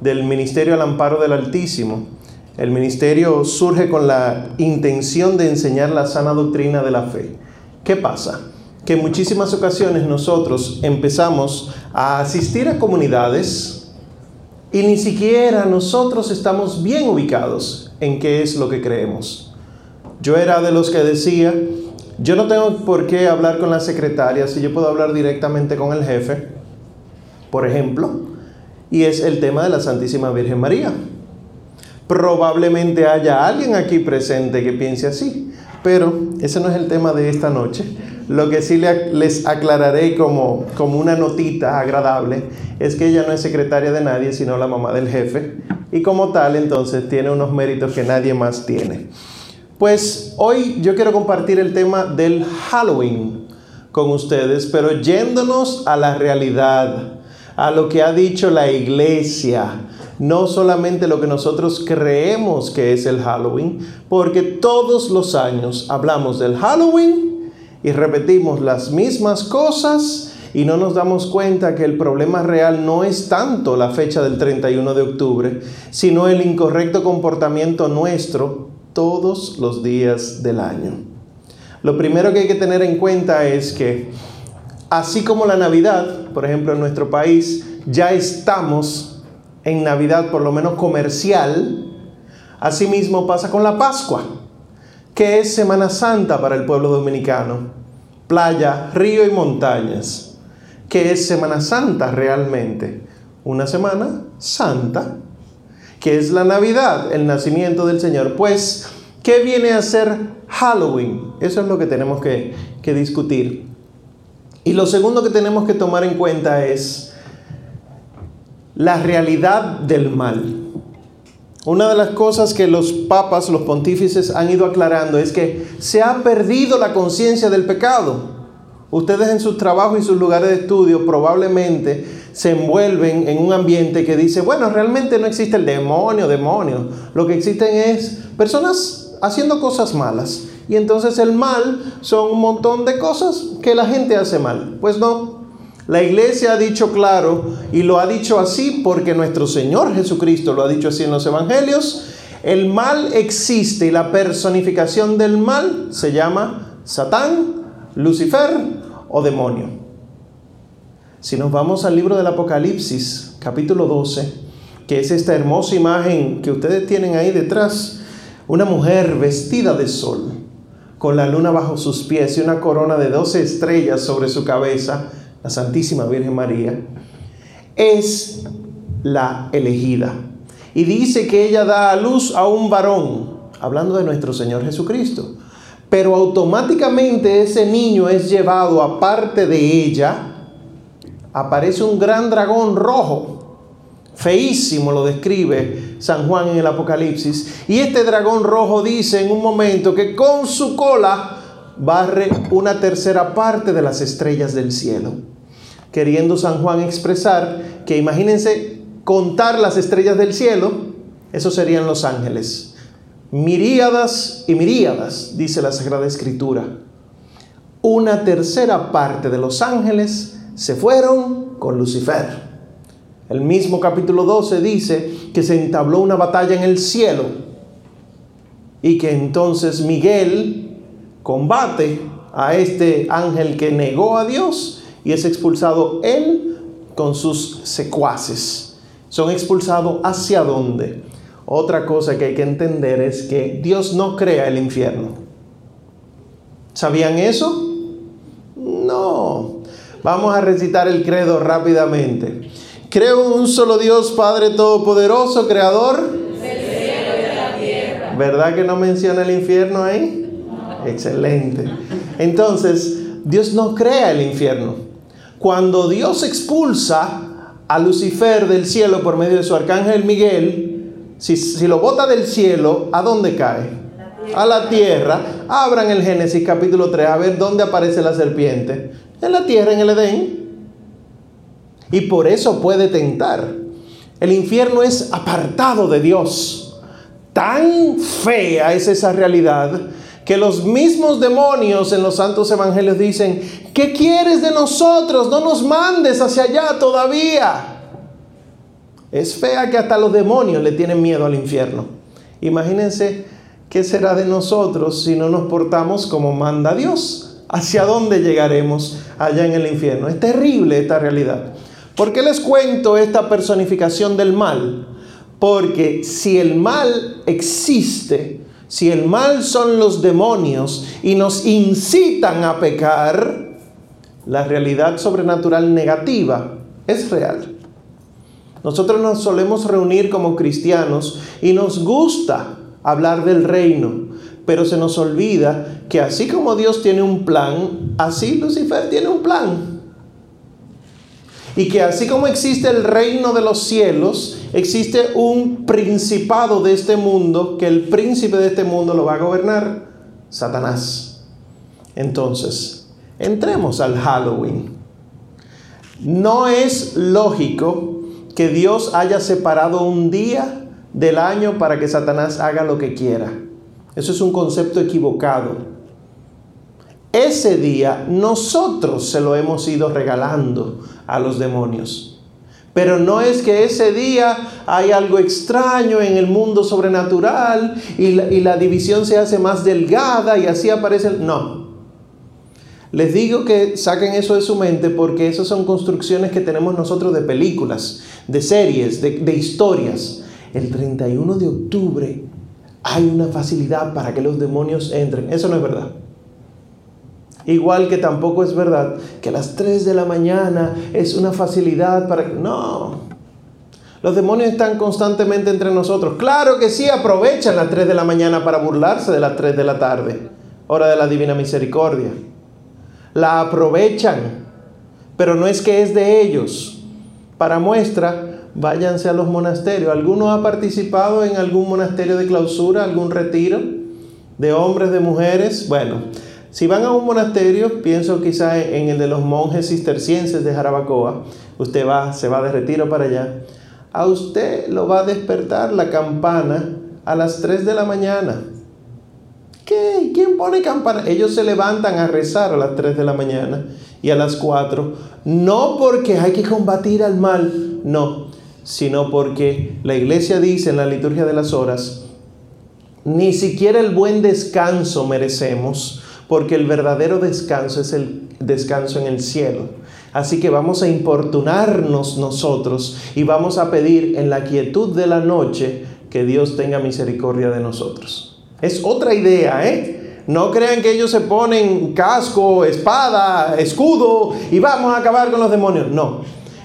del Ministerio al Amparo del Altísimo. El ministerio surge con la intención de enseñar la sana doctrina de la fe. ¿Qué pasa? Que en muchísimas ocasiones nosotros empezamos a asistir a comunidades y ni siquiera nosotros estamos bien ubicados en qué es lo que creemos. Yo era de los que decía, yo no tengo por qué hablar con la secretaria si yo puedo hablar directamente con el jefe, por ejemplo, y es el tema de la Santísima Virgen María. Probablemente haya alguien aquí presente que piense así, pero ese no es el tema de esta noche. Lo que sí les aclararé como, como una notita agradable es que ella no es secretaria de nadie, sino la mamá del jefe, y como tal entonces tiene unos méritos que nadie más tiene. Pues hoy yo quiero compartir el tema del Halloween con ustedes, pero yéndonos a la realidad, a lo que ha dicho la iglesia, no solamente lo que nosotros creemos que es el Halloween, porque todos los años hablamos del Halloween y repetimos las mismas cosas y no nos damos cuenta que el problema real no es tanto la fecha del 31 de octubre, sino el incorrecto comportamiento nuestro todos los días del año. Lo primero que hay que tener en cuenta es que, así como la Navidad, por ejemplo, en nuestro país, ya estamos en Navidad, por lo menos comercial, asimismo pasa con la Pascua, que es Semana Santa para el pueblo dominicano, playa, río y montañas, que es Semana Santa realmente, una semana santa que es la Navidad, el nacimiento del Señor. Pues, ¿qué viene a ser Halloween? Eso es lo que tenemos que, que discutir. Y lo segundo que tenemos que tomar en cuenta es la realidad del mal. Una de las cosas que los papas, los pontífices han ido aclarando es que se ha perdido la conciencia del pecado. Ustedes en sus trabajos y sus lugares de estudio probablemente se envuelven en un ambiente que dice, bueno, realmente no existe el demonio, demonio. Lo que existen es personas haciendo cosas malas. Y entonces el mal son un montón de cosas que la gente hace mal. Pues no. La iglesia ha dicho claro y lo ha dicho así porque nuestro Señor Jesucristo lo ha dicho así en los evangelios. El mal existe y la personificación del mal se llama Satán, Lucifer o demonio. Si nos vamos al libro del Apocalipsis, capítulo 12, que es esta hermosa imagen que ustedes tienen ahí detrás, una mujer vestida de sol, con la luna bajo sus pies y una corona de 12 estrellas sobre su cabeza, la Santísima Virgen María, es la elegida. Y dice que ella da a luz a un varón, hablando de nuestro Señor Jesucristo pero automáticamente ese niño es llevado aparte de ella, aparece un gran dragón rojo, feísimo lo describe San Juan en el Apocalipsis, y este dragón rojo dice en un momento que con su cola barre una tercera parte de las estrellas del cielo, queriendo San Juan expresar que imagínense contar las estrellas del cielo, esos serían los ángeles miríadas y miríadas, dice la Sagrada Escritura. Una tercera parte de los ángeles se fueron con Lucifer. El mismo capítulo 12 dice que se entabló una batalla en el cielo y que entonces Miguel combate a este ángel que negó a Dios y es expulsado él con sus secuaces. Son expulsados hacia dónde? Otra cosa que hay que entender es que Dios no crea el infierno. ¿Sabían eso? No. Vamos a recitar el credo rápidamente. Creo un solo Dios, Padre Todopoderoso, Creador. ¿Verdad que no menciona el infierno ahí? Excelente. Entonces, Dios no crea el infierno. Cuando Dios expulsa a Lucifer del cielo por medio de su arcángel Miguel, si, lo bota del cielo, ¿a dónde cae? a la tierra. Abran el Génesis capítulo 3 a ver dónde aparece la serpiente. En la tierra, en el Edén. Y por eso puede tentar. El infierno es apartado de Dios. Tan fea es esa realidad que los mismos demonios en los santos evangelios dicen, ¿qué quieres de nosotros? No nos mandes hacia allá todavía. Es fea que hasta los demonios le tienen miedo al infierno. Imagínense qué será de nosotros si no nos portamos como manda Dios. ¿Hacia dónde llegaremos allá en el infierno? Es terrible esta realidad. ¿Por qué les cuento esta personificación del mal? Porque si el mal existe, si el mal son los demonios y nos incitan a pecar, la realidad sobrenatural negativa es real. Nosotros nos solemos reunir como cristianos y nos gusta hablar del reino, pero se nos olvida que así como Dios tiene un plan, así Lucifer tiene un plan. Y que así como existe el reino de los cielos, existe un principado de este mundo, que el príncipe de este mundo lo va a gobernar, Satanás. Entonces, entremos al Halloween. No es lógico que Dios haya separado un día del año para que Satanás haga lo que quiera. Eso es un concepto equivocado. Ese día nosotros se lo hemos ido regalando a los demonios. Pero no es que ese día hay algo extraño en el mundo sobrenatural y la, división se hace más delgada y así aparece. No, les digo que saquen eso de su mente porque esas son construcciones que tenemos nosotros de películas, de series, de, historias. El 31 de octubre hay una facilidad para que los demonios entren. Eso no es verdad. Igual que tampoco es verdad que a las 3 de la mañana es una facilidad para. No. Los demonios están constantemente entre nosotros. Claro que sí, aprovechan las 3 de la mañana para burlarse de las 3 de la tarde, hora de la divina misericordia la aprovechan, pero no es que es de ellos. Para muestra, váyanse a los monasterios. ¿Alguno ha participado en algún monasterio de clausura, algún retiro de hombres, de mujeres? Bueno, si van a un monasterio, pienso quizá en el de los monjes cistercienses de Jarabacoa, usted va, se va de retiro para allá, a usted lo va a despertar la campana a las 3 de la mañana. ¿Qué? ¿Quién pone campana? Ellos se levantan a rezar a las 3 de la mañana y a las 4. No porque hay que combatir al mal, no, sino porque la iglesia dice en la liturgia de las horas, ni siquiera el buen descanso merecemos, porque el verdadero descanso es el descanso en el cielo. Así que vamos a importunarnos nosotros y vamos a pedir en la quietud de la noche que Dios tenga misericordia de nosotros. Es otra idea, ¿eh? No crean que ellos se ponen casco, espada, escudo y vamos a acabar con los demonios. No,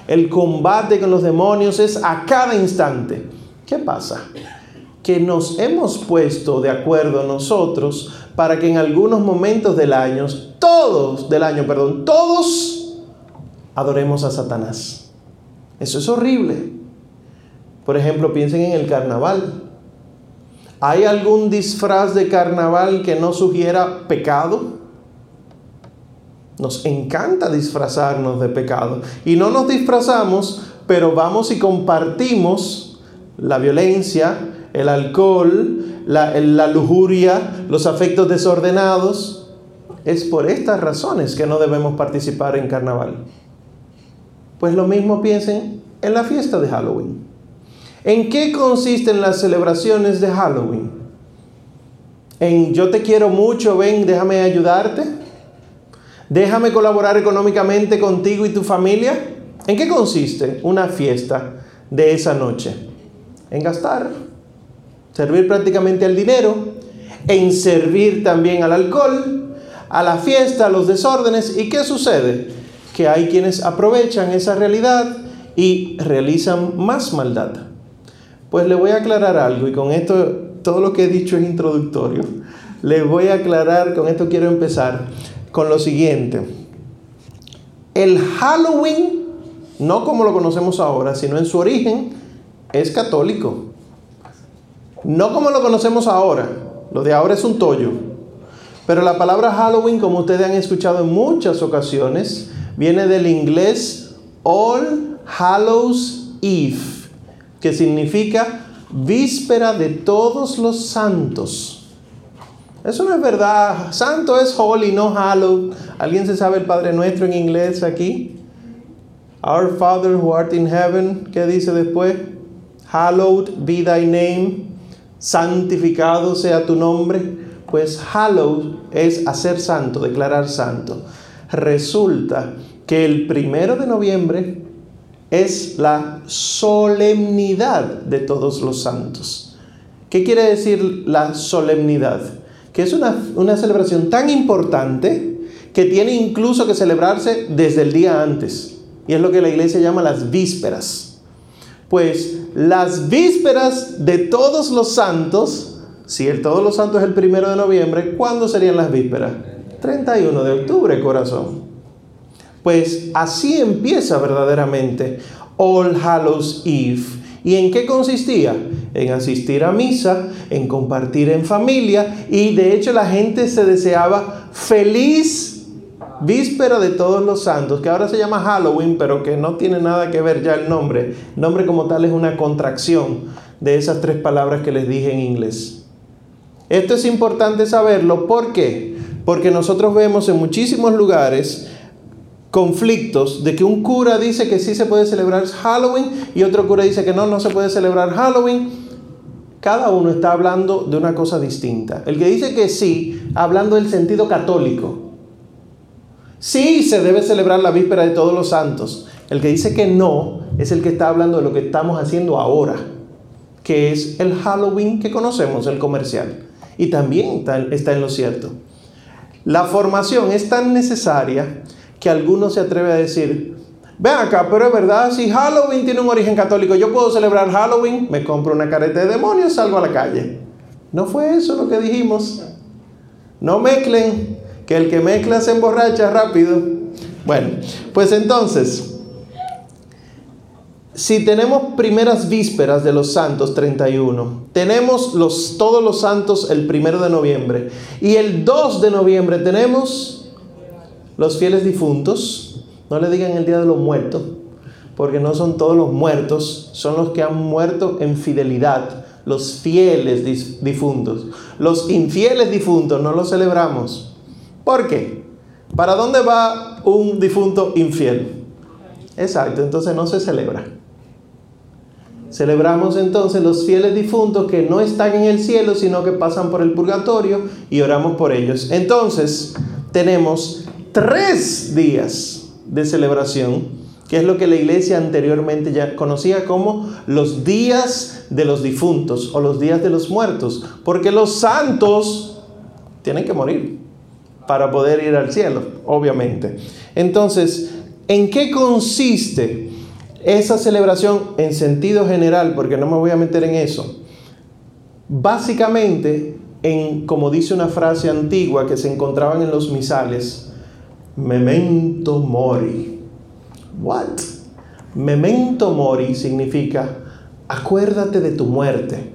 el combate con los demonios es a cada instante. ¿Qué pasa? Que nos hemos puesto de acuerdo nosotros para que en algunos momentos del año, todos del año, perdón, todos adoremos a Satanás. Eso es horrible. Por ejemplo, piensen en el carnaval. ¿Hay algún disfraz de carnaval que no sugiera pecado? Nos encanta disfrazarnos de pecado. Y no nos disfrazamos, pero vamos y compartimos la violencia, el alcohol, la, lujuria, los afectos desordenados. Es por estas razones que no debemos participar en carnaval. Pues lo mismo piensen en la fiesta de Halloween. ¿En qué consisten las celebraciones de Halloween? En yo te quiero mucho, ven, déjame ayudarte. Déjame colaborar económicamente contigo y tu familia. ¿En qué consiste una fiesta de esa noche? En gastar, servir prácticamente al dinero, en servir también al alcohol, a la fiesta, a los desórdenes. ¿Y qué sucede? Que hay quienes aprovechan esa realidad y realizan más maldad. Pues le voy a aclarar algo y con esto todo lo que he dicho es introductorio. Le voy a aclarar, con esto quiero empezar con lo siguiente. El Halloween, no como lo conocemos ahora, sino en su origen, es católico. No como lo conocemos ahora. Lo de ahora es un tollo. Pero la palabra Halloween, como ustedes han escuchado en muchas ocasiones, viene del inglés All Hallows Eve que significa víspera de todos los santos. Eso no es verdad. Santo es holy, no hallow. ¿Alguien se sabe el Padre Nuestro en inglés aquí? Our Father who art in heaven, ¿qué dice después? Hallowed be thy name, santificado sea tu nombre. Pues hallowed es hacer santo, declarar santo. Resulta que el primero de noviembre es la solemnidad de todos los santos. ¿Qué quiere decir la solemnidad? Que es una, una celebración tan importante que tiene incluso que celebrarse desde el día antes. Y es lo que la iglesia llama las vísperas. Pues las vísperas de todos los santos, si el todos los santos es el primero de noviembre, ¿cuándo serían las vísperas? 31 de octubre, corazón. Pues así empieza verdaderamente All Hallows Eve. ¿Y en qué consistía? En asistir a misa, en compartir en familia y de hecho la gente se deseaba feliz víspera de todos los santos, que ahora se llama Halloween, pero que no tiene nada que ver ya el nombre. El nombre como tal es una contracción de esas tres palabras que les dije en inglés. Esto es importante saberlo, ¿por qué? Porque nosotros vemos en muchísimos lugares conflictos de que un cura dice que sí se puede celebrar Halloween y otro cura dice que no, no se puede celebrar Halloween. Cada uno está hablando de una cosa distinta. El que dice que sí, hablando del sentido católico. Sí se debe celebrar la víspera de todos los santos. El que dice que no es el que está hablando de lo que estamos haciendo ahora, que es el Halloween que conocemos, el comercial. Y también está en lo cierto. La formación es tan necesaria que alguno se atreve a decir, ven acá, pero es verdad, si Halloween tiene un origen católico, yo puedo celebrar Halloween, me compro una careta de demonios, salgo a la calle. No fue eso lo que dijimos. No mezclen, que el que mezcla se emborracha rápido. Bueno, pues entonces, si tenemos primeras vísperas de los santos 31, tenemos los, todos los santos el primero de noviembre y el 2 de noviembre tenemos los fieles difuntos, no le digan el día de los muertos, porque no son todos los muertos, son los que han muerto en fidelidad, los fieles difuntos. Los infieles difuntos no los celebramos. ¿Por qué? ¿Para dónde va un difunto infiel? Exacto, entonces no se celebra. Celebramos entonces los fieles difuntos que no están en el cielo, sino que pasan por el purgatorio y oramos por ellos. Entonces tenemos tres días de celebración, que es lo que la iglesia anteriormente ya conocía como los días de los difuntos o los días de los muertos, porque los santos tienen que morir para poder ir al cielo, obviamente. Entonces, ¿en qué consiste esa celebración en sentido general? Porque no me voy a meter en eso. Básicamente, en, como dice una frase antigua que se encontraban en los misales, Memento mori. What? Memento mori significa acuérdate de tu muerte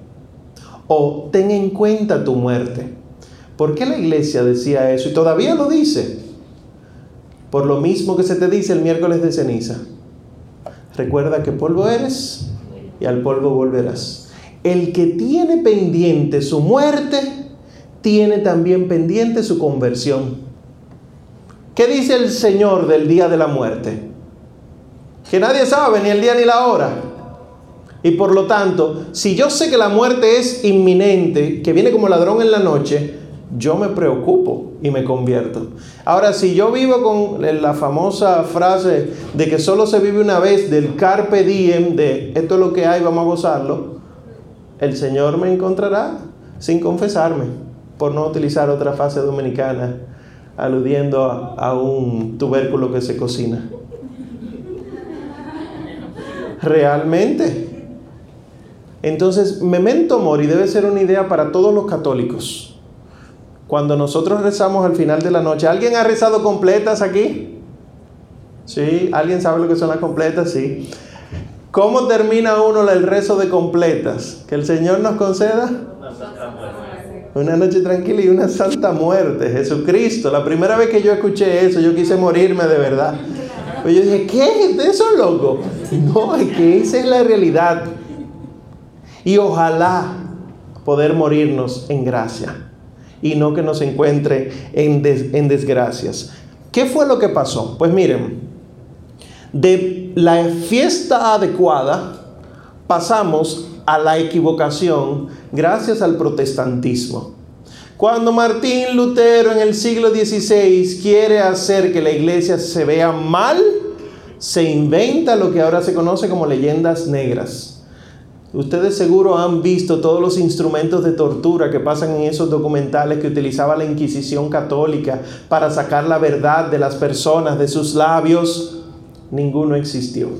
o ten en cuenta tu muerte. ¿Por qué la iglesia decía eso? Y todavía lo dice. Por lo mismo que se te dice el miércoles de ceniza. Recuerda que polvo eres y al polvo volverás. El que tiene pendiente su muerte, tiene también pendiente su conversión. ¿Qué dice el Señor del día de la muerte? Que nadie sabe ni el día ni la hora. Y por lo tanto, si yo sé que la muerte es inminente, que viene como ladrón en la noche, yo me preocupo y me convierto. Ahora, si yo vivo con la famosa frase de que solo se vive una vez, del carpe diem, de esto es lo que hay, vamos a gozarlo, el Señor me encontrará sin confesarme, por no utilizar otra frase dominicana aludiendo a, un tubérculo que se cocina. Realmente. Entonces, memento mori debe ser una idea para todos los católicos. Cuando nosotros rezamos al final de la noche, ¿alguien ha rezado completas aquí? ¿Sí? ¿Alguien sabe lo que son las completas? Sí. ¿Cómo termina uno el rezo de completas? Que el Señor nos conceda una noche tranquila y una santa muerte. Jesucristo. La primera vez que yo escuché eso, yo quise morirme de verdad. Pues yo dije, ¿qué? ¿Ustedes son locos? No, es que esa es la realidad. Y ojalá poder morirnos en gracia y no que nos encuentre en, en desgracias. ¿Qué fue lo que pasó? Pues miren, De la fiesta adecuada pasamos a la equivocación gracias al protestantismo. Cuando Martín Lutero en el siglo XVI quiere hacer que la iglesia se vea mal, se inventa lo que ahora se conoce como leyendas negras. Ustedes seguro han visto todos los instrumentos de tortura que pasan en esos documentales que utilizaba la Inquisición católica para sacar la verdad de las personas de sus labios. Ninguno existió.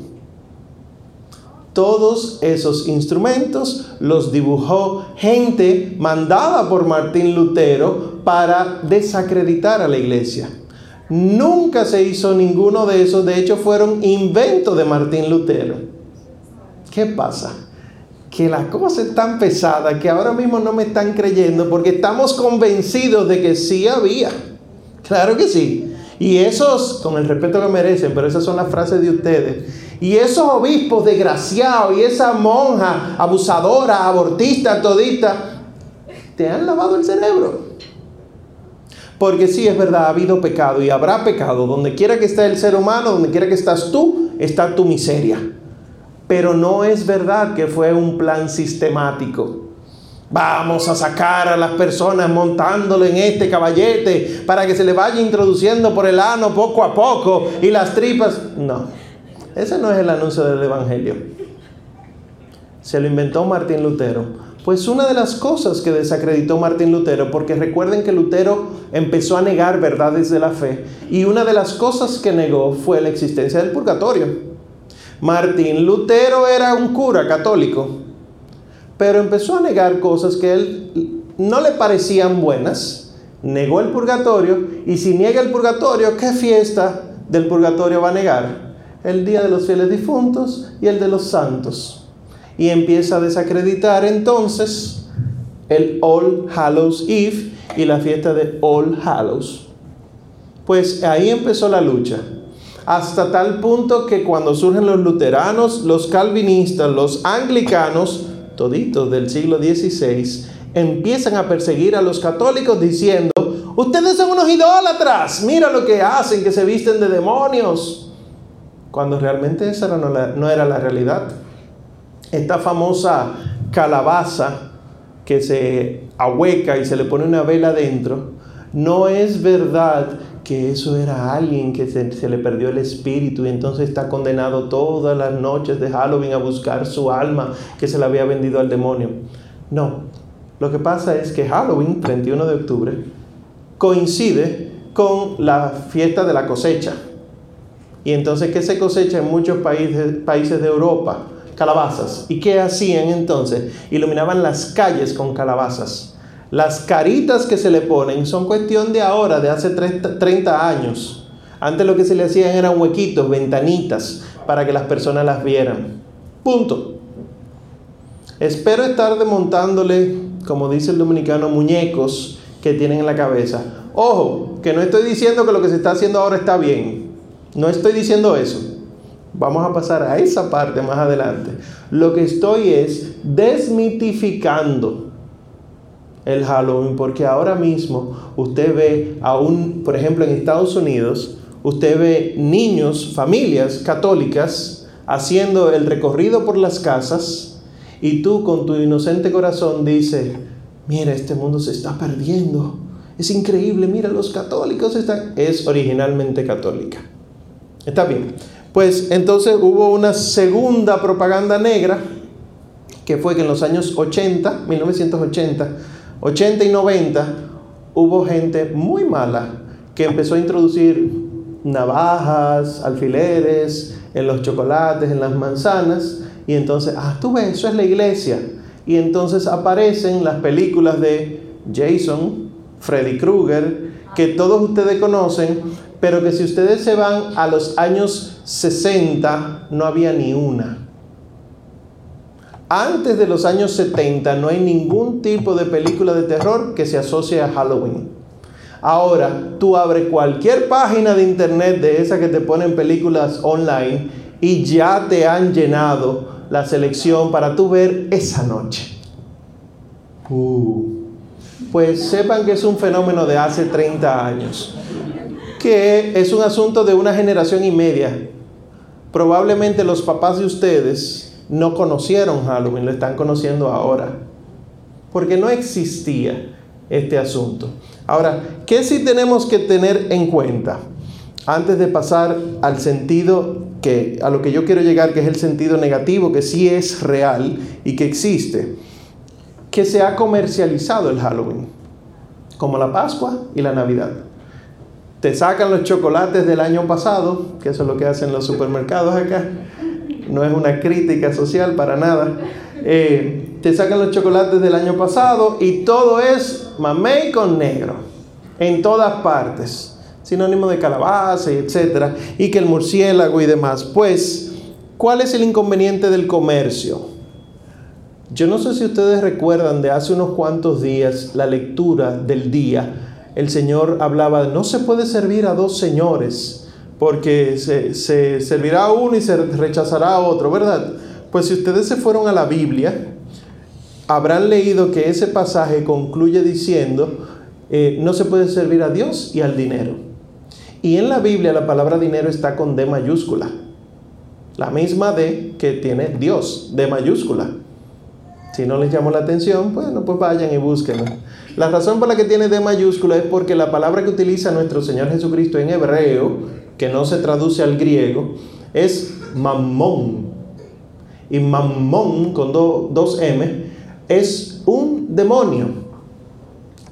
Todos esos instrumentos los dibujó gente mandada por Martín Lutero para desacreditar a la iglesia. Nunca se hizo ninguno de esos, de hecho fueron inventos de Martín Lutero. ¿Qué pasa? Que la cosa es tan pesada que ahora mismo no me están creyendo porque estamos convencidos de que sí había. Claro que sí. Y esos, con el respeto que merecen, pero esas son las frases de ustedes, y esos obispos desgraciados y esa monja abusadora, abortista, todita, te han lavado el cerebro. Porque sí, es verdad, ha habido pecado y habrá pecado. Donde quiera que esté el ser humano, donde quiera que estás tú, está tu miseria. Pero no es verdad que fue un plan sistemático. Vamos a sacar a las personas montándole en este caballete para que se le vaya introduciendo por el ano poco a poco y las tripas. No. Ese no es el anuncio del Evangelio. Se lo inventó Martín Lutero. Pues una de las cosas que desacreditó Martín Lutero, porque recuerden que Lutero empezó a negar verdades de la fe, y una de las cosas que negó fue la existencia del purgatorio. Martín Lutero era un cura católico, pero empezó a negar cosas que él no le parecían buenas, negó el purgatorio, y si niega el purgatorio, ¿qué fiesta del purgatorio va a negar? el día de los fieles difuntos y el de los santos. Y empieza a desacreditar entonces el All Hallows Eve y la fiesta de All Hallows. Pues ahí empezó la lucha. Hasta tal punto que cuando surgen los luteranos, los calvinistas, los anglicanos, toditos del siglo XVI, empiezan a perseguir a los católicos diciendo, ustedes son unos idólatras, mira lo que hacen, que se visten de demonios cuando realmente esa no, era la realidad. Esta famosa calabaza que se ahueca y se le pone una vela dentro, no es verdad que eso era alguien que se, le perdió el espíritu y entonces está condenado todas las noches de Halloween a buscar su alma que se le había vendido al demonio. No, lo que pasa es que Halloween, 31 de octubre, coincide con la fiesta de la cosecha. Y entonces, ¿qué se cosecha en muchos países de Europa? Calabazas. ¿Y qué hacían entonces? Iluminaban las calles con calabazas. Las caritas que se le ponen son cuestión de ahora, de hace 30 años. Antes lo que se le hacían eran huequitos, ventanitas, para que las personas las vieran. Punto. Espero estar desmontándole, como dice el dominicano, muñecos que tienen en la cabeza. Ojo, que no estoy diciendo que lo que se está haciendo ahora está bien. No estoy diciendo eso. Vamos a pasar a esa parte más adelante. Lo que estoy es desmitificando el Halloween, porque ahora mismo usted ve aún, por ejemplo, en Estados Unidos, usted ve niños, familias católicas haciendo el recorrido por las casas y tú con tu inocente corazón dices, mira, este mundo se está perdiendo. Es increíble, mira, los católicos están... Es originalmente católica. Está bien. Pues entonces hubo una segunda propaganda negra, que fue que en los años 80, 1980, 80 y 90, hubo gente muy mala que empezó a introducir navajas, alfileres en los chocolates, en las manzanas, y entonces, ah, tú ves, eso es la iglesia. Y entonces aparecen las películas de Jason, Freddy Krueger, que todos ustedes conocen, pero que si ustedes se van a los años 60, no había ni una. Antes de los años 70 no hay ningún tipo de película de terror que se asocie a Halloween. Ahora, tú abres cualquier página de internet de esas que te ponen películas online y ya te han llenado la selección para tú ver esa noche. Uh. pues sepan que es un fenómeno de hace 30 años que es un asunto de una generación y media. probablemente los papás de ustedes no conocieron Halloween, lo están conociendo ahora. Porque no existía este asunto. Ahora, ¿qué sí tenemos que tener en cuenta? Antes de pasar al sentido que a lo que yo quiero llegar, que es el sentido negativo, que sí es real y que existe, que se ha comercializado el Halloween, como la Pascua y la Navidad. Te sacan los chocolates del año pasado, que eso es lo que hacen los supermercados acá, no es una crítica social para nada. Eh, te sacan los chocolates del año pasado y todo es mamey con negro, en todas partes sinónimo de calabaza y etcétera, y que el murciélago y demás. Pues, ¿cuál es el inconveniente del comercio? Yo no sé si ustedes recuerdan de hace unos cuantos días la lectura del día. El Señor hablaba, no se puede servir a dos señores, porque se, se servirá a uno y se rechazará a otro, ¿verdad? Pues si ustedes se fueron a la Biblia, habrán leído que ese pasaje concluye diciendo, eh, no se puede servir a Dios y al dinero. Y en la Biblia la palabra dinero está con D mayúscula. La misma D que tiene Dios, D mayúscula. Si no les llamó la atención, bueno, pues vayan y búsquenlo. La razón por la que tiene D mayúscula es porque la palabra que utiliza nuestro Señor Jesucristo en hebreo, que no se traduce al griego, es mamón. Y mamón con dos M es un demonio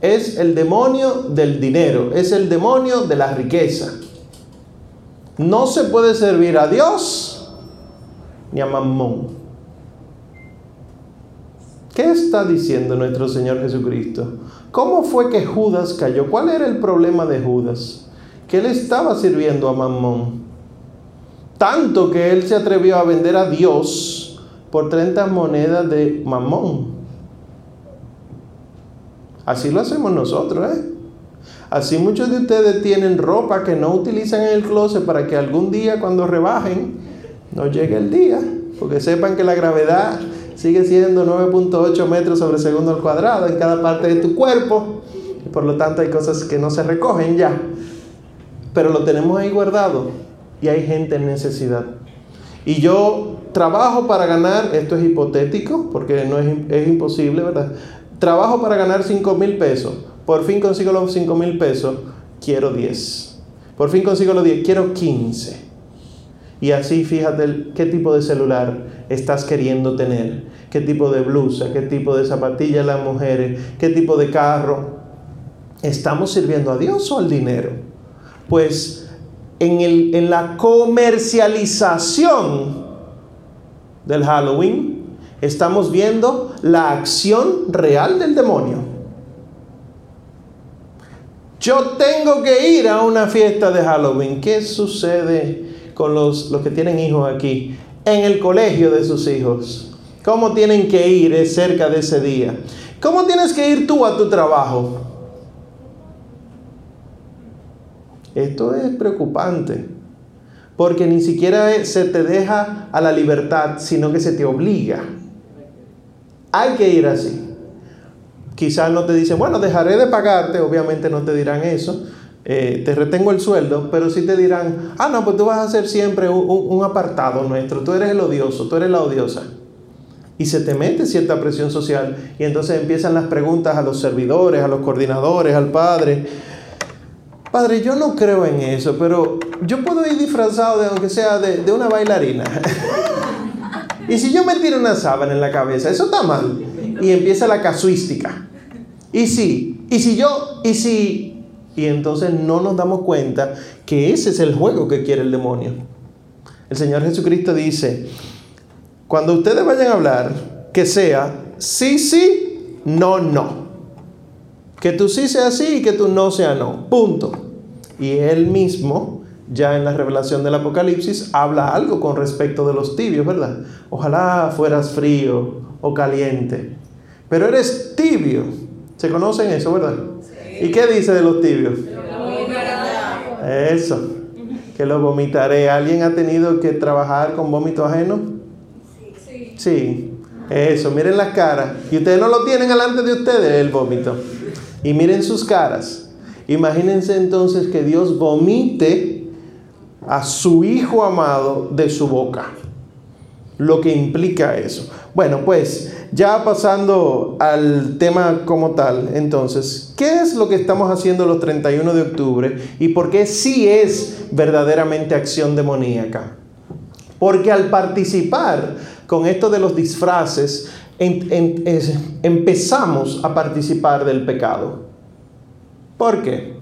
es el demonio del dinero, es el demonio de la riqueza. No se puede servir a Dios ni a Mamón. ¿Qué está diciendo nuestro Señor Jesucristo? ¿Cómo fue que Judas cayó? ¿Cuál era el problema de Judas? Que él estaba sirviendo a Mamón. Tanto que él se atrevió a vender a Dios por 30 monedas de Mamón. Así lo hacemos nosotros, ¿eh? Así muchos de ustedes tienen ropa que no utilizan en el closet para que algún día cuando rebajen no llegue el día, porque sepan que la gravedad sigue siendo 9.8 metros sobre segundo al cuadrado en cada parte de tu cuerpo, y por lo tanto hay cosas que no se recogen ya, pero lo tenemos ahí guardado y hay gente en necesidad. Y yo trabajo para ganar, esto es hipotético, porque no es, es imposible, ¿verdad? Trabajo para ganar 5 mil pesos. Por fin consigo los 5 mil pesos. Quiero 10. Por fin consigo los 10. Quiero 15. Y así fíjate qué tipo de celular estás queriendo tener. Qué tipo de blusa. Qué tipo de zapatillas las mujeres. Qué tipo de carro. ¿Estamos sirviendo a Dios o al dinero? Pues en, el, en la comercialización del Halloween estamos viendo la acción real del demonio. Yo tengo que ir a una fiesta de Halloween. ¿Qué sucede con los, los que tienen hijos aquí? En el colegio de sus hijos. ¿Cómo tienen que ir cerca de ese día? ¿Cómo tienes que ir tú a tu trabajo? Esto es preocupante, porque ni siquiera se te deja a la libertad, sino que se te obliga. Hay que ir así. Quizás no te dicen, bueno, dejaré de pagarte, obviamente no te dirán eso, eh, te retengo el sueldo, pero sí te dirán, ah, no, pues tú vas a ser siempre un, apartado nuestro, tú eres el odioso, tú eres la odiosa. Y se te mete cierta presión social y entonces empiezan las preguntas a los servidores, a los coordinadores, al padre. Padre, yo no creo en eso, pero yo puedo ir disfrazado de, aunque sea de, una bailarina. Y si yo me tiro una sábana en la cabeza, eso está mal. Y empieza la casuística. Y si, y si yo, y si, y entonces no nos damos cuenta que ese es el juego que quiere el demonio. El Señor Jesucristo dice, cuando ustedes vayan a hablar, que sea sí, sí, no, no. Que tú sí sea sí y que tú no sea no. Punto. Y Él mismo ya en la revelación del Apocalipsis habla algo con respecto de los tibios, ¿verdad? Ojalá fueras frío o caliente, pero eres tibio. ¿Se conocen eso, verdad? ¿Y qué dice de los tibios? Eso, que lo vomitaré. ¿Alguien ha tenido que trabajar con vómito ajeno? Sí. Sí. Eso, miren las caras. Y ustedes no lo tienen delante de ustedes, el vómito. Y miren sus caras. Imagínense entonces que Dios vomite a su hijo amado de su boca. Lo que implica eso. Bueno, pues ya pasando al tema como tal, entonces, ¿qué es lo que estamos haciendo los 31 de octubre y por qué sí es verdaderamente acción demoníaca? Porque al participar con esto de los disfraces, empezamos a participar del pecado. ¿Por qué?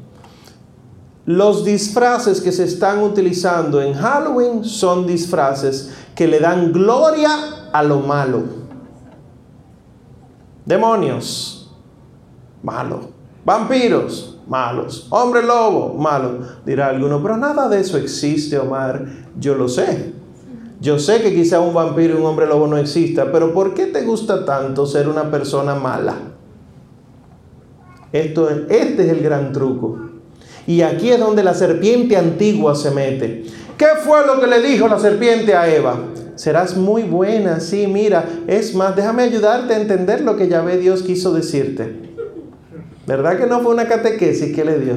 Los disfraces que se están utilizando en Halloween son disfraces que le dan gloria a lo malo. Demonios, malo. Vampiros, malos. Hombre lobo, malo. Dirá alguno, pero nada de eso existe, Omar. Yo lo sé. Yo sé que quizá un vampiro y un hombre lobo no exista, pero ¿por qué te gusta tanto ser una persona mala? Esto, este es el gran truco. Y aquí es donde la serpiente antigua se mete. ¿Qué fue lo que le dijo la serpiente a Eva? Serás muy buena, sí, mira. Es más, déjame ayudarte a entender lo que ve Dios quiso decirte. ¿Verdad que no fue una catequesis que le dio?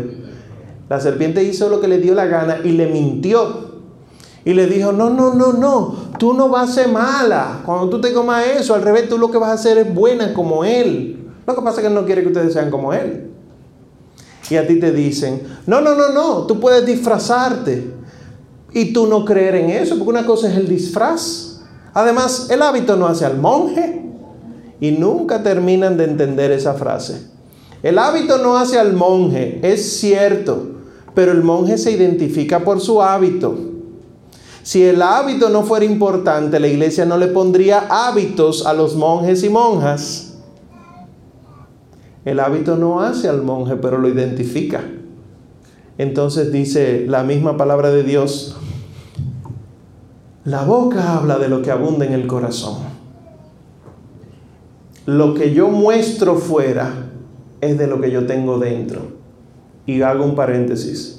La serpiente hizo lo que le dio la gana y le mintió. Y le dijo, no, no, no, no, tú no vas a ser mala. Cuando tú te comas eso, al revés, tú lo que vas a hacer es buena como Él. Lo que pasa es que Él no quiere que ustedes sean como Él y a ti te dicen, no, no, no, no, tú puedes disfrazarte y tú no creer en eso, porque una cosa es el disfraz. Además, el hábito no hace al monje y nunca terminan de entender esa frase. El hábito no hace al monje, es cierto, pero el monje se identifica por su hábito. Si el hábito no fuera importante, la iglesia no le pondría hábitos a los monjes y monjas. El hábito no hace al monje, pero lo identifica. Entonces dice la misma palabra de Dios, la boca habla de lo que abunda en el corazón. Lo que yo muestro fuera es de lo que yo tengo dentro. Y hago un paréntesis.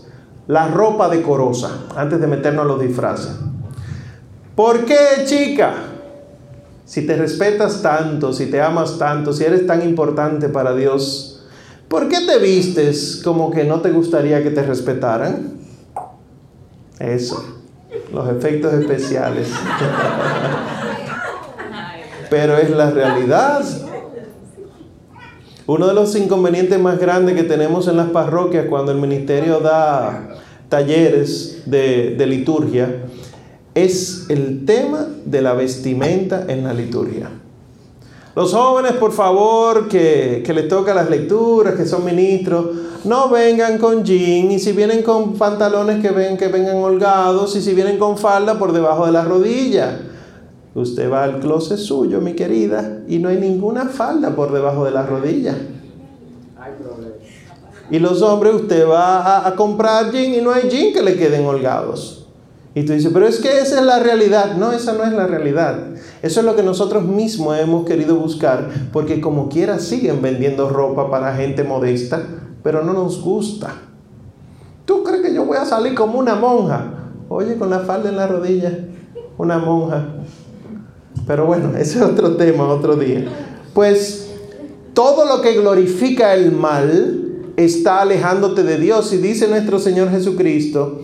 La ropa decorosa, antes de meternos a los disfraces. ¿Por qué, chica? si te respetas tanto, si te amas tanto, si eres tan importante para Dios, ¿por qué te vistes como que no te gustaría que te respetaran? Eso, los efectos especiales. Pero es la realidad. Uno de los inconvenientes más grandes que tenemos en las parroquias cuando el ministerio da talleres de, liturgia es el tema de la vestimenta en la liturgia. Los jóvenes, por favor, que, les toca las lecturas, que son ministros, no vengan con jean y si vienen con pantalones que ven que vengan holgados y si vienen con falda por debajo de la rodilla. Usted va al closet suyo, mi querida, y no hay ninguna falda por debajo de la rodilla. Y los hombres, usted va a, a comprar jean y no hay jean que le queden holgados. Y tú dices, pero es que esa es la realidad. No, esa no es la realidad. Eso es lo que nosotros mismos hemos querido buscar, porque como quiera siguen vendiendo ropa para gente modesta, pero no nos gusta. ¿Tú crees que yo voy a salir como una monja? Oye, con la falda en la rodilla, una monja. Pero bueno, ese es otro tema, otro día. Pues todo lo que glorifica el mal está alejándote de Dios. Y dice nuestro Señor Jesucristo,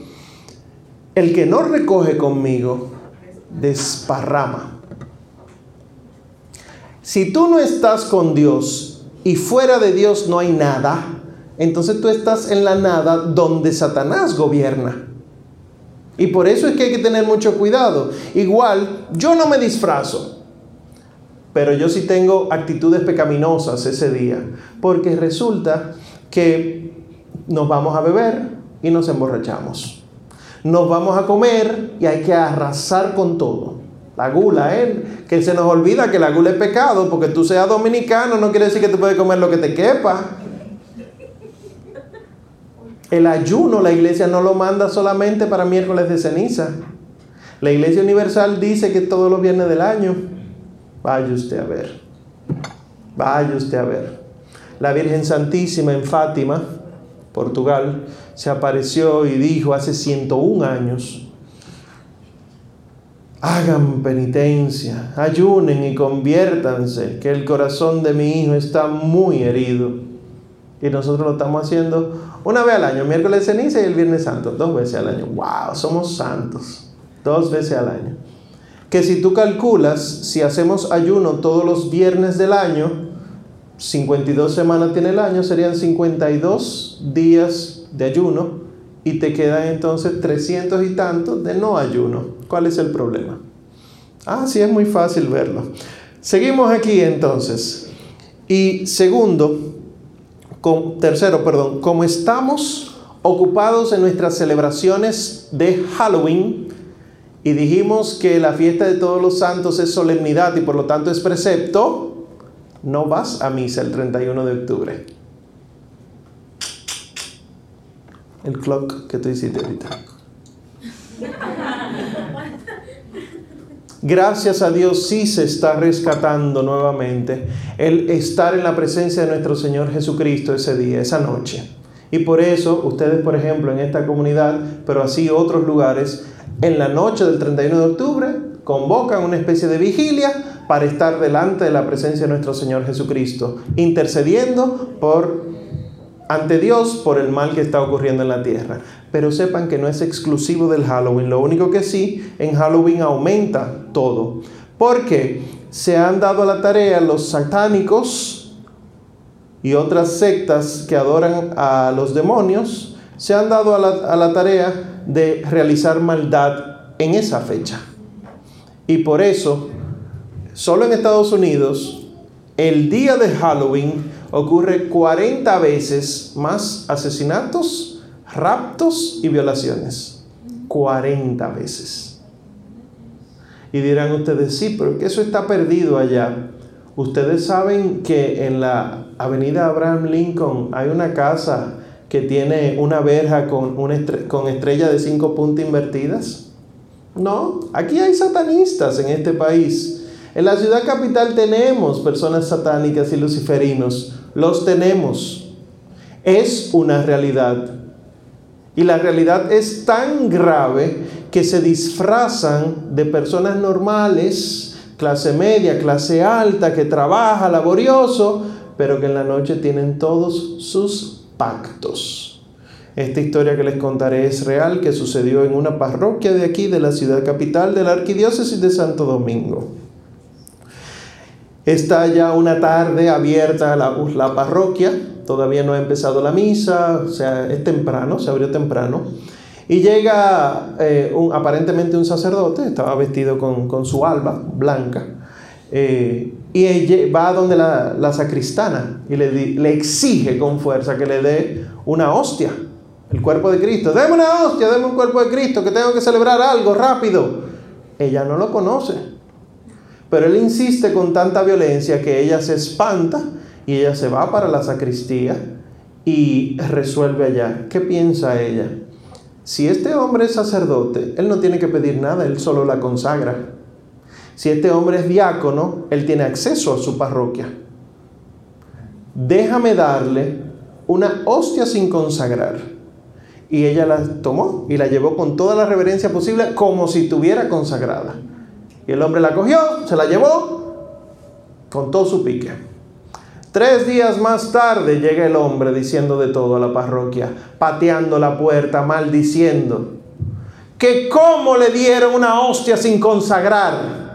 el que no recoge conmigo, desparrama. Si tú no estás con Dios y fuera de Dios no hay nada, entonces tú estás en la nada donde Satanás gobierna. Y por eso es que hay que tener mucho cuidado. Igual, yo no me disfrazo, pero yo sí tengo actitudes pecaminosas ese día, porque resulta que nos vamos a beber y nos emborrachamos nos vamos a comer y hay que arrasar con todo. La gula, ¿eh? Que se nos olvida que la gula es pecado, porque tú seas dominicano no quiere decir que tú puedes comer lo que te quepa. El ayuno la iglesia no lo manda solamente para miércoles de ceniza. La iglesia universal dice que todos los viernes del año. Vaya usted a ver. Vaya usted a ver. La Virgen Santísima en Fátima, Portugal, se apareció y dijo hace 101 años, hagan penitencia, ayunen y conviértanse, que el corazón de mi hijo está muy herido. Y nosotros lo estamos haciendo una vez al año, miércoles ceniza y el viernes santo, dos veces al año. ¡Wow! Somos santos, dos veces al año. Que si tú calculas, si hacemos ayuno todos los viernes del año, 52 semanas tiene el año, serían 52 días de ayuno y te quedan entonces 300 y tantos de no ayuno. ¿Cuál es el problema? Ah, sí, es muy fácil verlo. Seguimos aquí entonces. Y segundo, tercero, perdón, como estamos ocupados en nuestras celebraciones de Halloween y dijimos que la fiesta de todos los santos es solemnidad y por lo tanto es precepto, no vas a misa el 31 de octubre. El clock que tú hiciste ahorita. Gracias a Dios sí se está rescatando nuevamente el estar en la presencia de nuestro Señor Jesucristo ese día, esa noche. Y por eso ustedes, por ejemplo, en esta comunidad, pero así otros lugares, en la noche del 31 de octubre convocan una especie de vigilia para estar delante de la presencia de nuestro Señor Jesucristo, intercediendo por ante Dios por el mal que está ocurriendo en la tierra. Pero sepan que no es exclusivo del Halloween. Lo único que sí, en Halloween aumenta todo. Porque se han dado a la tarea los satánicos y otras sectas que adoran a los demonios, se han dado a la, a la tarea de realizar maldad en esa fecha. Y por eso, solo en Estados Unidos, el día de Halloween ocurre 40 veces más asesinatos, raptos y violaciones. 40 veces. Y dirán ustedes, sí, pero que eso está perdido allá. Ustedes saben que en la avenida Abraham Lincoln hay una casa que tiene una verja con, una con estrella de cinco puntas invertidas. No, aquí hay satanistas en este país. En la ciudad capital tenemos personas satánicas y luciferinos los tenemos. Es una realidad. Y la realidad es tan grave que se disfrazan de personas normales, clase media, clase alta, que trabaja laborioso, pero que en la noche tienen todos sus pactos. Esta historia que les contaré es real, que sucedió en una parroquia de aquí, de la ciudad capital de la arquidiócesis de Santo Domingo. Está ya una tarde abierta la, parroquia, todavía no ha empezado la misa, o sea, es temprano, se abrió temprano. Y llega eh, un, aparentemente un sacerdote, estaba vestido con, su alba blanca, eh, y va a donde la, sacristana y le, le, exige con fuerza que le dé una hostia, el cuerpo de Cristo. Deme una hostia, deme un cuerpo de Cristo, que tengo que celebrar algo rápido. Ella no lo conoce. Pero él insiste con tanta violencia que ella se espanta y ella se va para la sacristía y resuelve allá. ¿Qué piensa ella? Si este hombre es sacerdote, él no tiene que pedir nada, él solo la consagra. Si este hombre es diácono, él tiene acceso a su parroquia. Déjame darle una hostia sin consagrar. Y ella la tomó y la llevó con toda la reverencia posible como si estuviera consagrada. Y el hombre la cogió, se la llevó con todo su pique. Tres días más tarde llega el hombre diciendo de todo a la parroquia, pateando la puerta, maldiciendo, que cómo le dieron una hostia sin consagrar.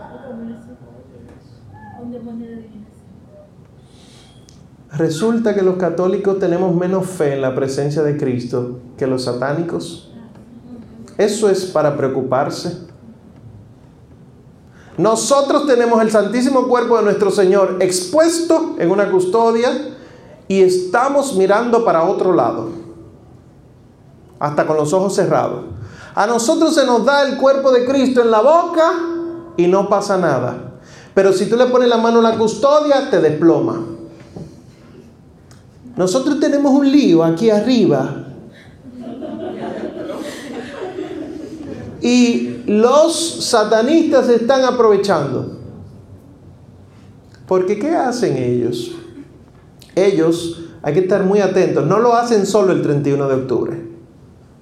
Resulta que los católicos tenemos menos fe en la presencia de Cristo que los satánicos. Eso es para preocuparse. Nosotros tenemos el Santísimo Cuerpo de nuestro Señor expuesto en una custodia y estamos mirando para otro lado, hasta con los ojos cerrados. A nosotros se nos da el cuerpo de Cristo en la boca y no pasa nada. Pero si tú le pones la mano en la custodia, te desploma. Nosotros tenemos un lío aquí arriba Y los satanistas están aprovechando. Porque ¿qué hacen ellos? Ellos, hay que estar muy atentos, no lo hacen solo el 31 de octubre.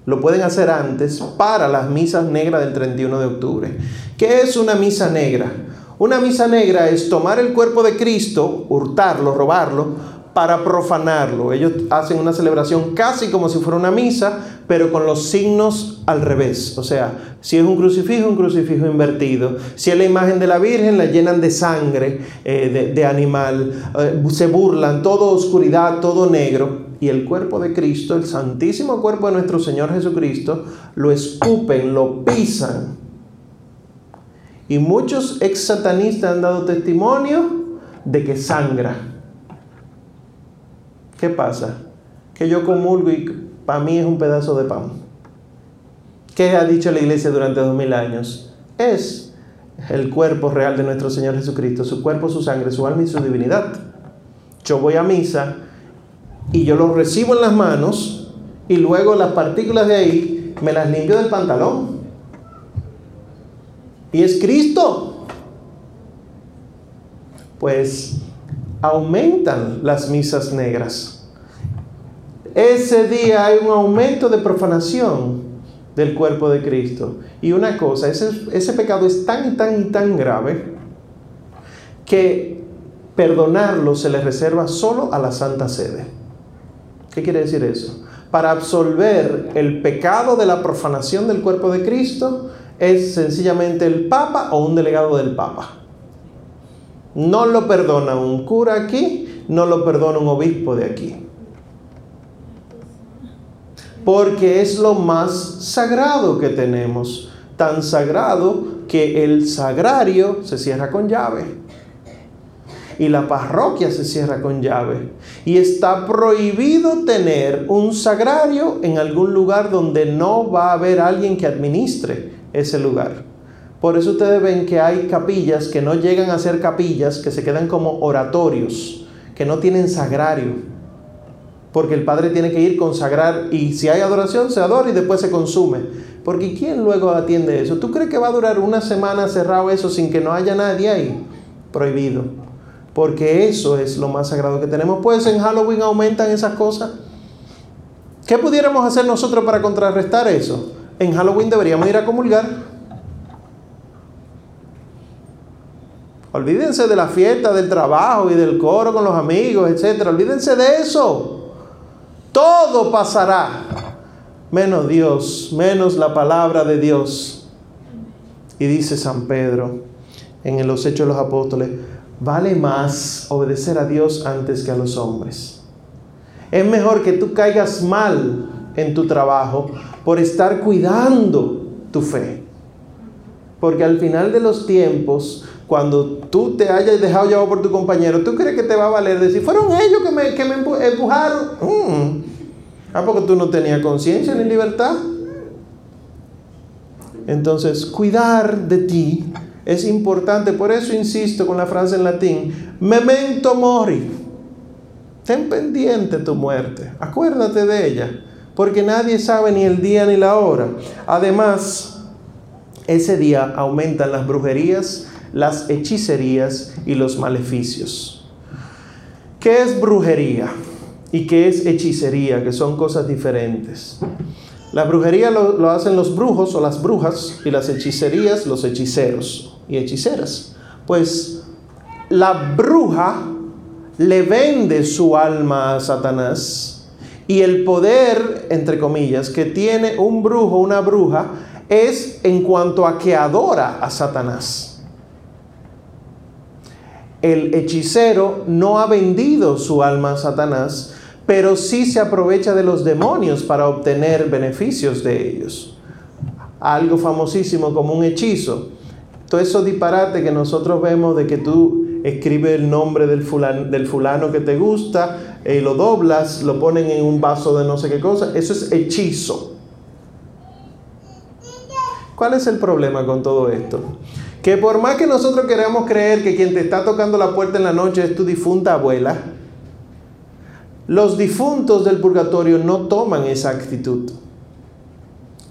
Lo pueden hacer antes para las misas negras del 31 de octubre. ¿Qué es una misa negra? Una misa negra es tomar el cuerpo de Cristo, hurtarlo, robarlo, para profanarlo. Ellos hacen una celebración casi como si fuera una misa, pero con los signos al revés. O sea, si es un crucifijo, un crucifijo invertido. Si es la imagen de la Virgen, la llenan de sangre eh, de, animal. Eh, se burlan, todo oscuridad, todo negro. Y el cuerpo de Cristo, el santísimo cuerpo de nuestro Señor Jesucristo, lo escupen, lo pisan. Y muchos ex satanistas han dado testimonio de que sangra ¿Qué pasa? Que yo comulgo y para mí es un pedazo de pan. ¿Qué ha dicho la iglesia durante dos mil años? Es el cuerpo real de nuestro Señor Jesucristo, su cuerpo, su sangre, su alma y su divinidad. Yo voy a misa y yo lo recibo en las manos y luego las partículas de ahí me las limpio del pantalón. Y es Cristo. Pues aumentan las misas negras. Ese día hay un aumento de profanación del cuerpo de Cristo. Y una cosa, ese, ese pecado es tan tan tan grave que perdonarlo se le reserva solo a la Santa Sede. ¿Qué quiere decir eso? Para absolver el pecado de la profanación del cuerpo de Cristo es sencillamente el Papa o un delegado del Papa. No lo perdona un cura aquí, no lo perdona un obispo de aquí. Porque es lo más sagrado que tenemos. Tan sagrado que el sagrario se cierra con llave. Y la parroquia se cierra con llave. Y está prohibido tener un sagrario en algún lugar donde no va a haber alguien que administre ese lugar. Por eso ustedes ven que hay capillas que no llegan a ser capillas, que se quedan como oratorios, que no tienen sagrario. Porque el Padre tiene que ir consagrar y si hay adoración se adora y después se consume. Porque ¿quién luego atiende eso? ¿Tú crees que va a durar una semana cerrado eso sin que no haya nadie ahí? Prohibido. Porque eso es lo más sagrado que tenemos. Pues en Halloween aumentan esas cosas. ¿Qué pudiéramos hacer nosotros para contrarrestar eso? En Halloween deberíamos ir a comulgar. Olvídense de la fiesta, del trabajo y del coro con los amigos, etc. Olvídense de eso. Todo pasará. Menos Dios, menos la palabra de Dios. Y dice San Pedro en los Hechos de los Apóstoles, vale más obedecer a Dios antes que a los hombres. Es mejor que tú caigas mal en tu trabajo por estar cuidando tu fe. Porque al final de los tiempos cuando tú te hayas dejado llevar por tu compañero, ¿tú crees que te va a valer decir, fueron ellos que me, que me empujaron? Mm. Ah, porque tú no tenías conciencia ni libertad. Entonces, cuidar de ti es importante. Por eso insisto con la frase en latín, memento mori. Ten pendiente tu muerte. Acuérdate de ella. Porque nadie sabe ni el día ni la hora. Además, ese día aumentan las brujerías, las hechicerías y los maleficios. ¿Qué es brujería? ¿Y qué es hechicería? Que son cosas diferentes. La brujería lo, hacen los brujos o las brujas y las hechicerías los hechiceros y hechiceras. Pues la bruja le vende su alma a Satanás y el poder, entre comillas, que tiene un brujo, una bruja, es en cuanto a que adora a Satanás el hechicero no ha vendido su alma a Satanás, pero sí se aprovecha de los demonios para obtener beneficios de ellos. Algo famosísimo como un hechizo. Todo eso disparate que nosotros vemos de que tú escribes el nombre del fulano, del fulano que te gusta, eh, lo doblas, lo ponen en un vaso de no sé qué cosa, eso es hechizo. ¿Cuál es el problema con todo esto? Que por más que nosotros queramos creer que quien te está tocando la puerta en la noche es tu difunta abuela, los difuntos del purgatorio no toman esa actitud.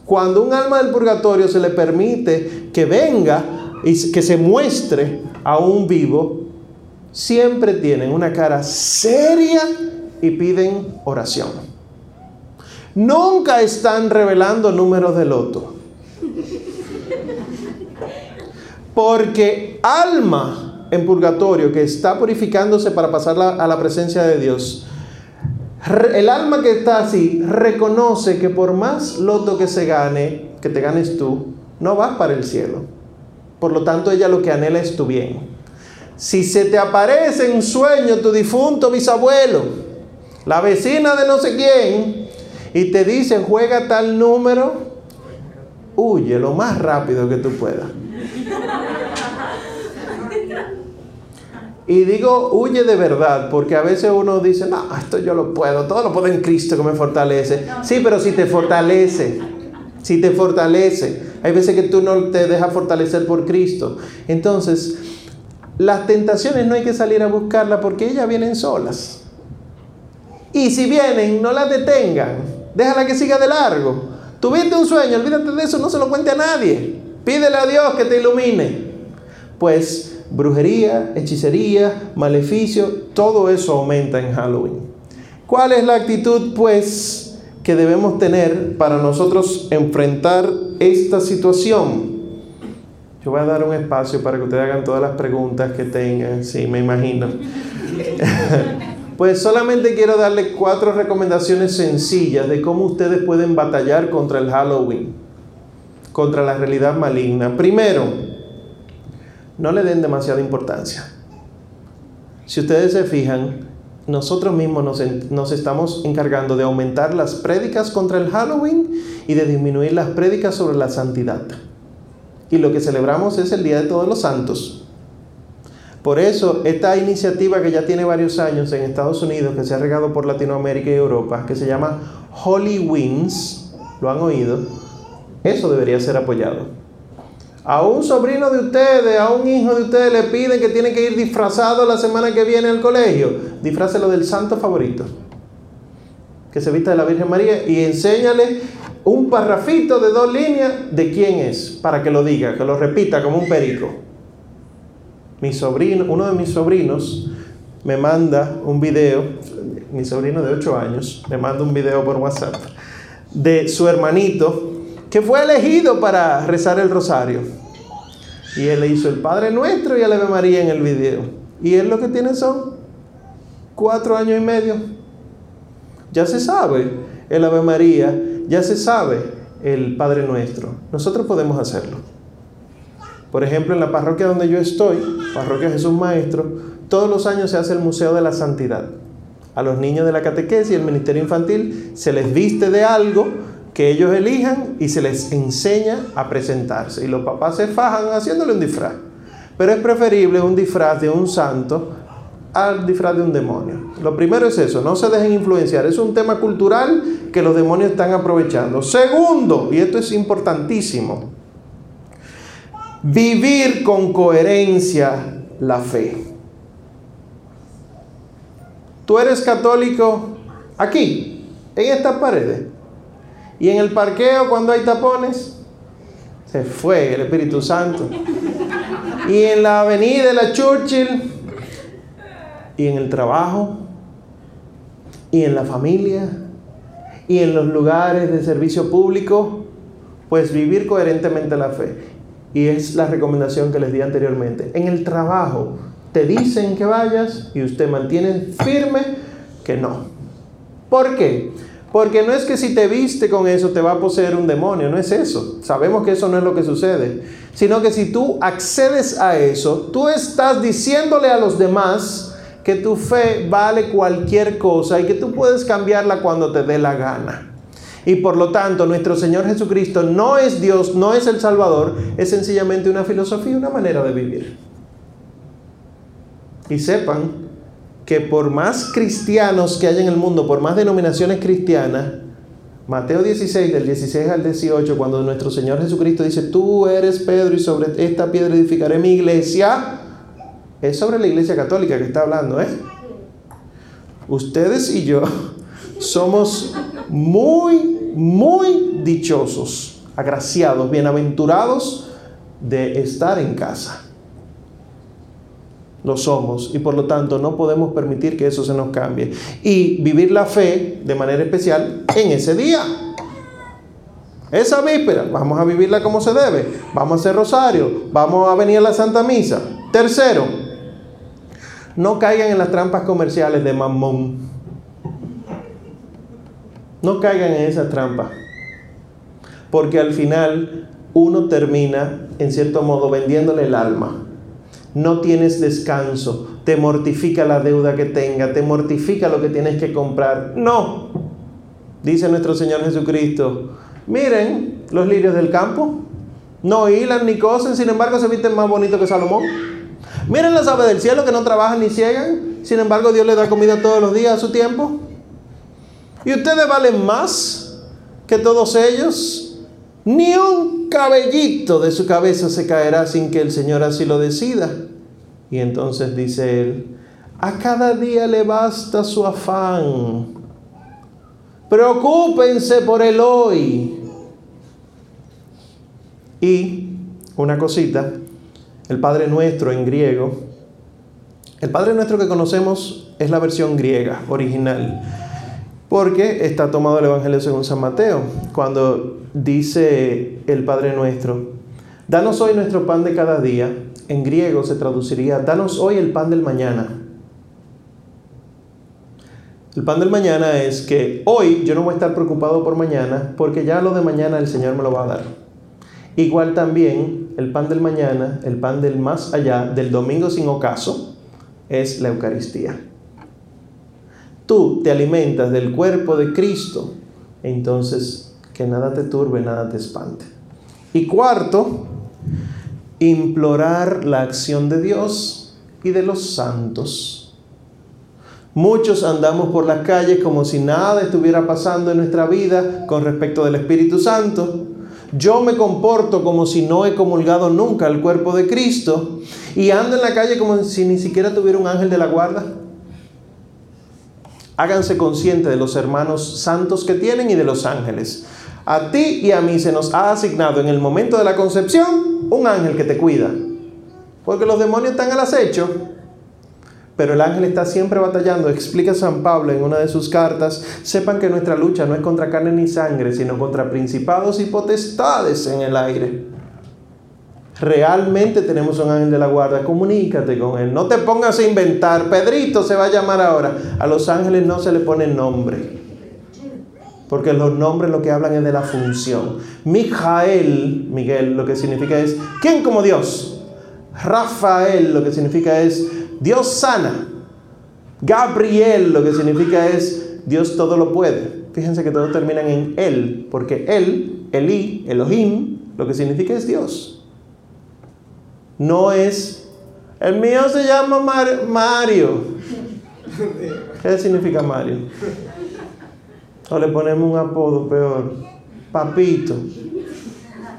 Cuando un alma del purgatorio se le permite que venga y que se muestre a un vivo, siempre tienen una cara seria y piden oración. Nunca están revelando números de loto. Porque alma en purgatorio, que está purificándose para pasar a la presencia de Dios, el alma que está así reconoce que por más loto que se gane, que te ganes tú, no vas para el cielo. Por lo tanto, ella lo que anhela es tu bien. Si se te aparece en sueño tu difunto bisabuelo, la vecina de no sé quién, y te dice juega tal número, huye lo más rápido que tú puedas. Y digo, huye de verdad, porque a veces uno dice, no, esto yo lo puedo, todo lo puedo en Cristo que me fortalece. Sí, pero si te fortalece, si te fortalece, hay veces que tú no te dejas fortalecer por Cristo. Entonces, las tentaciones no hay que salir a buscarlas porque ellas vienen solas. Y si vienen, no las detengan, déjala que siga de largo. Tuviste un sueño, olvídate de eso, no se lo cuente a nadie. Pídele a Dios que te ilumine. Pues brujería, hechicería, maleficio, todo eso aumenta en Halloween. ¿Cuál es la actitud, pues, que debemos tener para nosotros enfrentar esta situación? Yo voy a dar un espacio para que ustedes hagan todas las preguntas que tengan, sí, me imagino. pues solamente quiero darle cuatro recomendaciones sencillas de cómo ustedes pueden batallar contra el Halloween, contra la realidad maligna. Primero, no le den demasiada importancia. Si ustedes se fijan, nosotros mismos nos, estamos encargando de aumentar las prédicas contra el Halloween y de disminuir las prédicas sobre la santidad. Y lo que celebramos es el Día de Todos los Santos. Por eso, esta iniciativa que ya tiene varios años en Estados Unidos, que se ha regado por Latinoamérica y Europa, que se llama Holy Wings, ¿lo han oído? Eso debería ser apoyado. A un sobrino de ustedes, a un hijo de ustedes le piden que tiene que ir disfrazado la semana que viene al colegio. Disfrácelo del santo favorito. Que se vista de la Virgen María y enséñale un parrafito de dos líneas de quién es, para que lo diga, que lo repita como un perico. Mi sobrino, uno de mis sobrinos me manda un video, mi sobrino de 8 años, me manda un video por WhatsApp de su hermanito que fue elegido para rezar el rosario. Y él le hizo el Padre Nuestro y el Ave María en el video. Y él lo que tiene son cuatro años y medio. Ya se sabe el Ave María, ya se sabe el Padre Nuestro. Nosotros podemos hacerlo. Por ejemplo, en la parroquia donde yo estoy, Parroquia Jesús Maestro, todos los años se hace el Museo de la Santidad. A los niños de la catequesis y el ministerio infantil se les viste de algo que ellos elijan y se les enseña a presentarse. Y los papás se fajan haciéndole un disfraz. Pero es preferible un disfraz de un santo al disfraz de un demonio. Lo primero es eso, no se dejen influenciar. Es un tema cultural que los demonios están aprovechando. Segundo, y esto es importantísimo, vivir con coherencia la fe. Tú eres católico aquí, en estas paredes. Y en el parqueo, cuando hay tapones, se fue el Espíritu Santo. Y en la avenida de la Churchill, y en el trabajo, y en la familia, y en los lugares de servicio público, pues vivir coherentemente la fe. Y es la recomendación que les di anteriormente. En el trabajo te dicen que vayas y usted mantiene firme que no. ¿Por qué? Porque no es que si te viste con eso te va a poseer un demonio, no es eso. Sabemos que eso no es lo que sucede. Sino que si tú accedes a eso, tú estás diciéndole a los demás que tu fe vale cualquier cosa y que tú puedes cambiarla cuando te dé la gana. Y por lo tanto, nuestro Señor Jesucristo no es Dios, no es el Salvador, es sencillamente una filosofía, una manera de vivir. Y sepan que por más cristianos que haya en el mundo, por más denominaciones cristianas, Mateo 16, del 16 al 18, cuando nuestro Señor Jesucristo dice, tú eres Pedro y sobre esta piedra edificaré mi iglesia, es sobre la iglesia católica que está hablando, ¿eh? Ustedes y yo somos muy, muy dichosos, agraciados, bienaventurados de estar en casa lo somos y por lo tanto no podemos permitir que eso se nos cambie. Y vivir la fe de manera especial en ese día. Esa víspera, vamos a vivirla como se debe. Vamos a hacer rosario, vamos a venir a la Santa Misa. Tercero, No caigan en las trampas comerciales de Mamón. No caigan en esa trampa. Porque al final uno termina, en cierto modo, vendiéndole el alma. No tienes descanso. Te mortifica la deuda que tenga. Te mortifica lo que tienes que comprar. No. Dice nuestro Señor Jesucristo. Miren los lirios del campo. No hilan ni cosen, sin embargo se visten más bonitos que Salomón. Miren las aves del cielo que no trabajan ni ciegan, sin embargo Dios les da comida todos los días a su tiempo. Y ustedes valen más que todos ellos. Ni un cabellito de su cabeza se caerá sin que el Señor así lo decida. Y entonces dice él, a cada día le basta su afán. Preocúpense por el hoy. Y una cosita, el Padre Nuestro en griego, el Padre Nuestro que conocemos es la versión griega, original, porque está tomado el Evangelio según San Mateo, cuando dice el Padre Nuestro, danos hoy nuestro pan de cada día, en griego se traduciría, danos hoy el pan del mañana. El pan del mañana es que hoy yo no voy a estar preocupado por mañana, porque ya lo de mañana el Señor me lo va a dar. Igual también el pan del mañana, el pan del más allá, del domingo sin ocaso, es la Eucaristía. Tú te alimentas del cuerpo de Cristo, entonces que nada te turbe, nada te espante. Y cuarto, implorar la acción de Dios y de los santos. Muchos andamos por las calles como si nada estuviera pasando en nuestra vida con respecto del Espíritu Santo yo me comporto como si no he comulgado nunca el cuerpo de Cristo y ando en la calle como si ni siquiera tuviera un ángel de la guarda. Háganse conscientes de los hermanos santos que tienen y de los ángeles. A ti y a mí se nos ha asignado en el momento de la concepción un ángel que te cuida. Porque los demonios están al acecho pero el ángel está siempre batallando. Explica San Pablo en una de sus cartas, sepan que nuestra lucha no es contra carne ni sangre, sino contra principados y potestades en el aire. Realmente tenemos un ángel de la guarda, comunícate con él. No te pongas a inventar, Pedrito se va a llamar ahora. A los ángeles no se le pone nombre. Porque los nombres lo que hablan es de la función. Mijael, Miguel, lo que significa es, ¿quién como Dios? Rafael, lo que significa es, Dios sana. Gabriel lo que significa es Dios todo lo puede. Fíjense que todos terminan en Él, porque Él, Elí, Elohim, lo que significa es Dios. No es, el mío se llama Mario. ¿Qué significa Mario? O le ponemos un apodo peor, papito.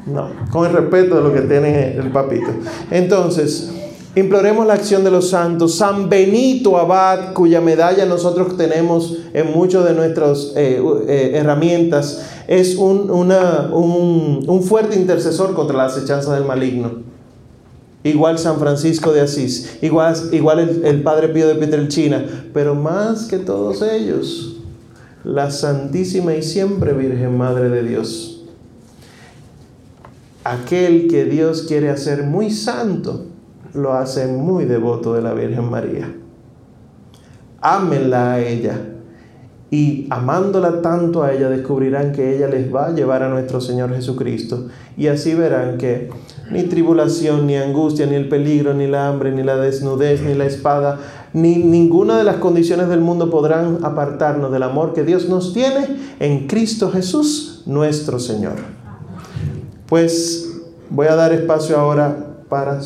No, con el respeto de lo que tiene el papito. Entonces, Imploremos la acción de los santos. San Benito Abad, cuya medalla nosotros tenemos en muchas de nuestras eh, eh, herramientas, es un, un, fuerte intercesor contra la acechanza del maligno. Igual San Francisco de Asís, igual, igual el, Padre Pío de Pietrelcina, pero más que todos ellos, la Santísima y siempre Virgen Madre de Dios. Aquel que Dios quiere hacer muy santo lo hace muy devoto de la Virgen María. Ámenla a ella y amándola tanto a ella descubrirán que ella les va a llevar a nuestro Señor Jesucristo y así verán que ni tribulación, ni angustia, ni el peligro, ni la hambre, ni la desnudez, ni la espada, ni ninguna de las condiciones del mundo podrán apartarnos del amor que Dios nos tiene en Cristo Jesús, nuestro Señor. Pues voy a dar espacio ahora para